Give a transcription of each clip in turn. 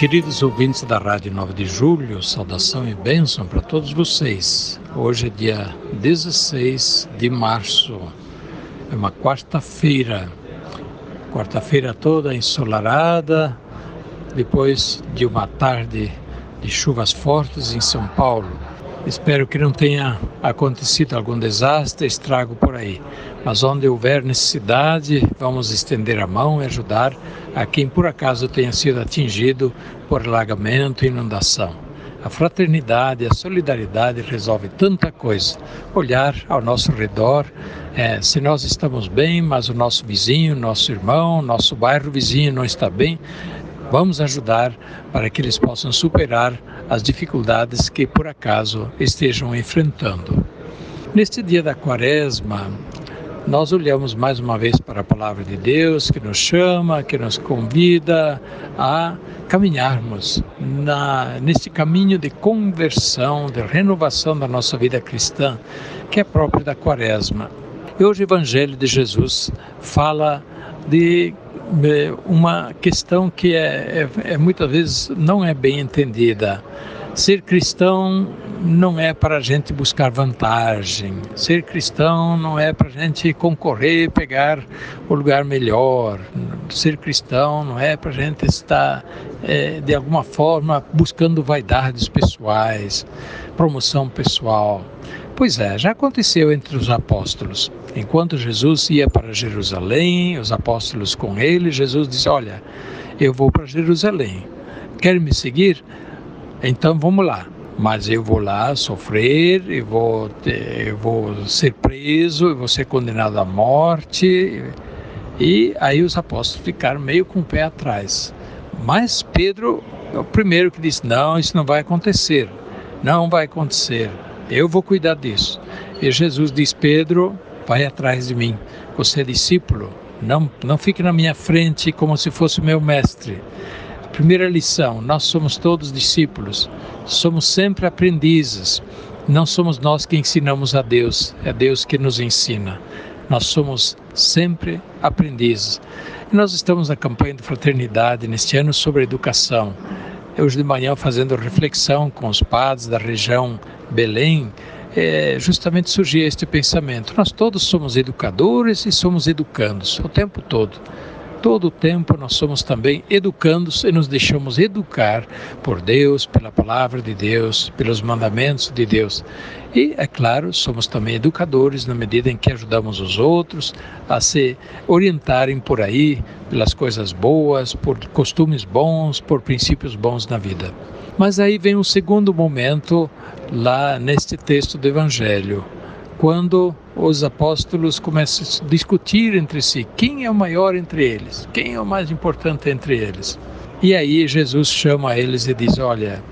Queridos ouvintes da Rádio 9 de Julho, saudação e bênção para todos vocês. Hoje é dia 16 de março, é uma quarta-feira, quarta-feira toda ensolarada, depois de uma tarde de chuvas fortes em São Paulo. Espero que não tenha acontecido algum desastre, estrago por aí. Mas onde houver necessidade, vamos estender a mão e ajudar a quem por acaso tenha sido atingido por alagamento e inundação. A fraternidade, a solidariedade resolve tanta coisa. Olhar ao nosso redor, é, se nós estamos bem, mas o nosso vizinho, nosso irmão, nosso bairro vizinho não está bem, Vamos ajudar para que eles possam superar as dificuldades que por acaso estejam enfrentando. Neste dia da Quaresma, nós olhamos mais uma vez para a palavra de Deus que nos chama, que nos convida a caminharmos na, neste caminho de conversão, de renovação da nossa vida cristã, que é próprio da Quaresma. E hoje o Evangelho de Jesus fala de uma questão que é, é, é, muitas vezes não é bem entendida. Ser cristão não é para a gente buscar vantagem. Ser cristão não é para a gente concorrer, pegar o lugar melhor. Ser cristão não é para a gente estar, é, de alguma forma, buscando vaidades pessoais, promoção pessoal. Pois é, já aconteceu entre os apóstolos. Enquanto Jesus ia para Jerusalém, os apóstolos com ele, Jesus disse: Olha, eu vou para Jerusalém. Quer me seguir? Então vamos lá. Mas eu vou lá sofrer, eu vou, eu vou ser preso, eu vou ser condenado à morte. E aí os apóstolos ficaram meio com o pé atrás. Mas Pedro é o primeiro que disse: Não, isso não vai acontecer. Não vai acontecer. Eu vou cuidar disso. E Jesus diz: Pedro, vai atrás de mim. Você é discípulo. Não, não fique na minha frente como se fosse meu mestre. Primeira lição: nós somos todos discípulos. Somos sempre aprendizes. Não somos nós que ensinamos a Deus, é Deus que nos ensina. Nós somos sempre aprendizes. E nós estamos na campanha de fraternidade neste ano sobre educação. Hoje de manhã fazendo reflexão com os padres da região Belém, é, justamente surgia este pensamento. Nós todos somos educadores e somos educandos o tempo todo. Todo o tempo nós somos também educandos e nos deixamos educar por Deus, pela palavra de Deus, pelos mandamentos de Deus. E, é claro, somos também educadores na medida em que ajudamos os outros a se orientarem por aí, pelas coisas boas, por costumes bons, por princípios bons na vida. Mas aí vem um segundo momento lá neste texto do Evangelho, quando os apóstolos começam a discutir entre si quem é o maior entre eles, quem é o mais importante entre eles. E aí Jesus chama eles e diz: Olha,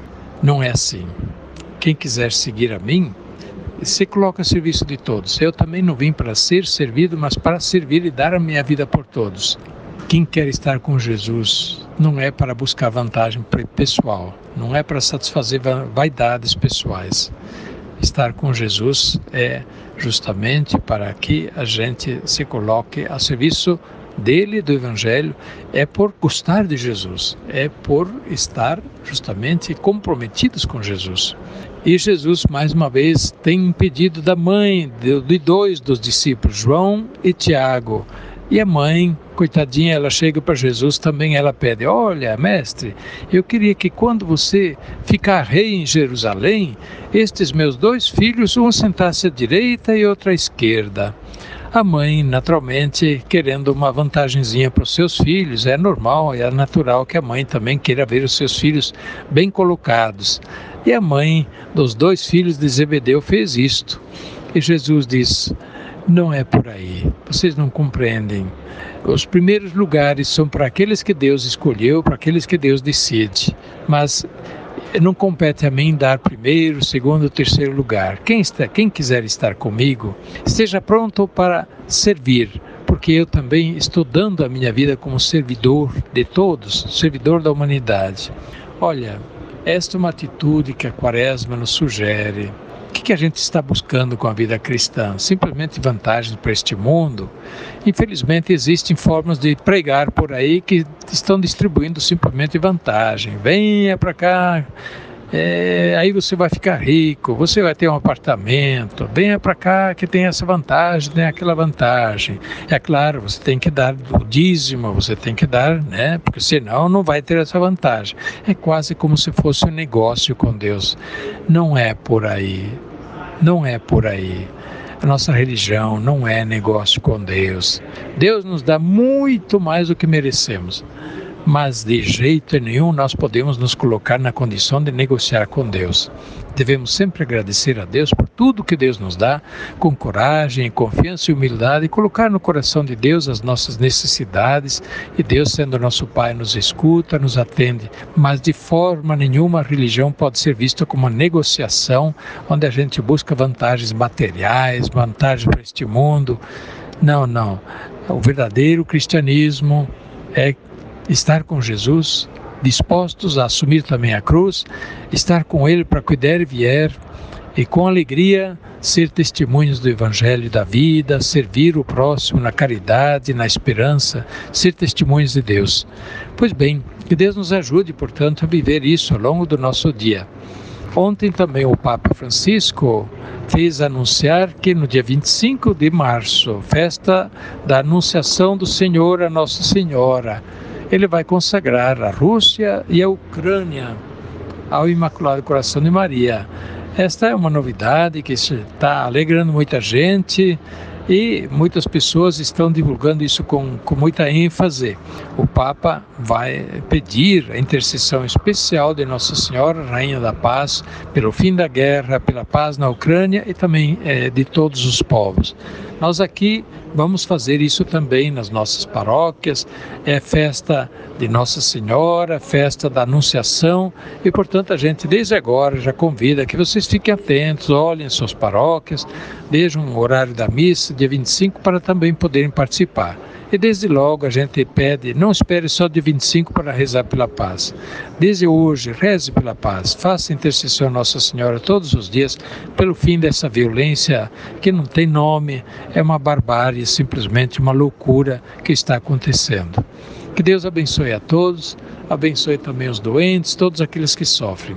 não é assim. Quem quiser seguir a mim, se coloca a serviço de todos. Eu também não vim para ser servido, mas para servir e dar a minha vida por todos. Quem quer estar com Jesus não é para buscar vantagem pessoal, não é para satisfazer vaidades pessoais. Estar com Jesus é justamente para que a gente se coloque a serviço dele, do Evangelho, é por gostar de Jesus, é por estar justamente comprometidos com Jesus. E Jesus, mais uma vez, tem um pedido da mãe de dois dos discípulos, João e Tiago. E a mãe, coitadinha, ela chega para Jesus, também ela pede: Olha, mestre, eu queria que quando você ficar rei em Jerusalém, estes meus dois filhos, um sentasse à direita e outro à esquerda. A mãe, naturalmente, querendo uma vantagenzinha para os seus filhos, é normal, é natural que a mãe também queira ver os seus filhos bem colocados. E a mãe dos dois filhos de Zebedeu fez isto. E Jesus diz: não é por aí. Vocês não compreendem. Os primeiros lugares são para aqueles que Deus escolheu, para aqueles que Deus decide. Mas não compete a mim dar primeiro, segundo, terceiro lugar. Quem, está, quem quiser estar comigo, esteja pronto para servir, porque eu também estou dando a minha vida como servidor de todos, servidor da humanidade. Olha, esta é uma atitude que a Quaresma nos sugere. O que, a gente está buscando com a vida cristã? Simplesmente vantagens para este mundo? Infelizmente, existem formas de pregar por aí que estão distribuindo simplesmente vantagem. Venha para cá, é, aí você vai ficar rico, você vai ter um apartamento, venha para cá que tem essa vantagem, tem aquela vantagem. É claro, você tem que dar o dízimo, você tem que dar, né? Porque senão não vai ter essa vantagem. É quase como se fosse um negócio com Deus. Não é por aí. Não é por aí. A nossa religião não é negócio com Deus. Deus nos dá muito mais do que merecemos mas de jeito nenhum nós podemos nos colocar na condição de negociar com Deus. Devemos sempre agradecer a Deus por tudo que Deus nos dá, com coragem, confiança e humildade, e colocar no coração de Deus as nossas necessidades, e Deus, sendo nosso Pai, nos escuta, nos atende. Mas de forma nenhuma a religião pode ser vista como uma negociação onde a gente busca vantagens materiais, vantagens para este mundo. Não, não. O verdadeiro cristianismo é estar com Jesus, dispostos a assumir também a cruz, estar com Ele para cuidar e vier, e com alegria ser testemunhos do Evangelho da vida, servir o próximo na caridade, na esperança, ser testemunhos de Deus. Pois bem, que Deus nos ajude, portanto, a viver isso ao longo do nosso dia. Ontem também o Papa Francisco fez anunciar que no dia 25 de março, festa da Anunciação do Senhor a Nossa Senhora, ele vai consagrar a Rússia e a Ucrânia ao Imaculado Coração de Maria. Esta é uma novidade que está alegrando muita gente e muitas pessoas estão divulgando isso com, com muita ênfase. O Papa vai pedir a intercessão especial de Nossa Senhora, Rainha da Paz, pelo fim da guerra, pela paz na Ucrânia e também é, de todos os povos. Nós aqui vamos fazer isso também nas nossas paróquias. É festa de Nossa Senhora, festa da Anunciação e, portanto, a gente desde agora já convida que vocês fiquem atentos, olhem suas paróquias, vejam o horário da missa, dia 25, para também poderem participar. E desde logo a gente pede, não espere só de 25 para rezar pela paz. Desde hoje, reze pela paz, faça intercessão a Nossa Senhora todos os dias pelo fim dessa violência que não tem nome, é uma barbárie, simplesmente uma loucura que está acontecendo. Que Deus abençoe a todos, abençoe também os doentes, todos aqueles que sofrem.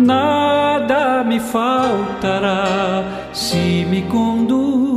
nada me faltará se me conduz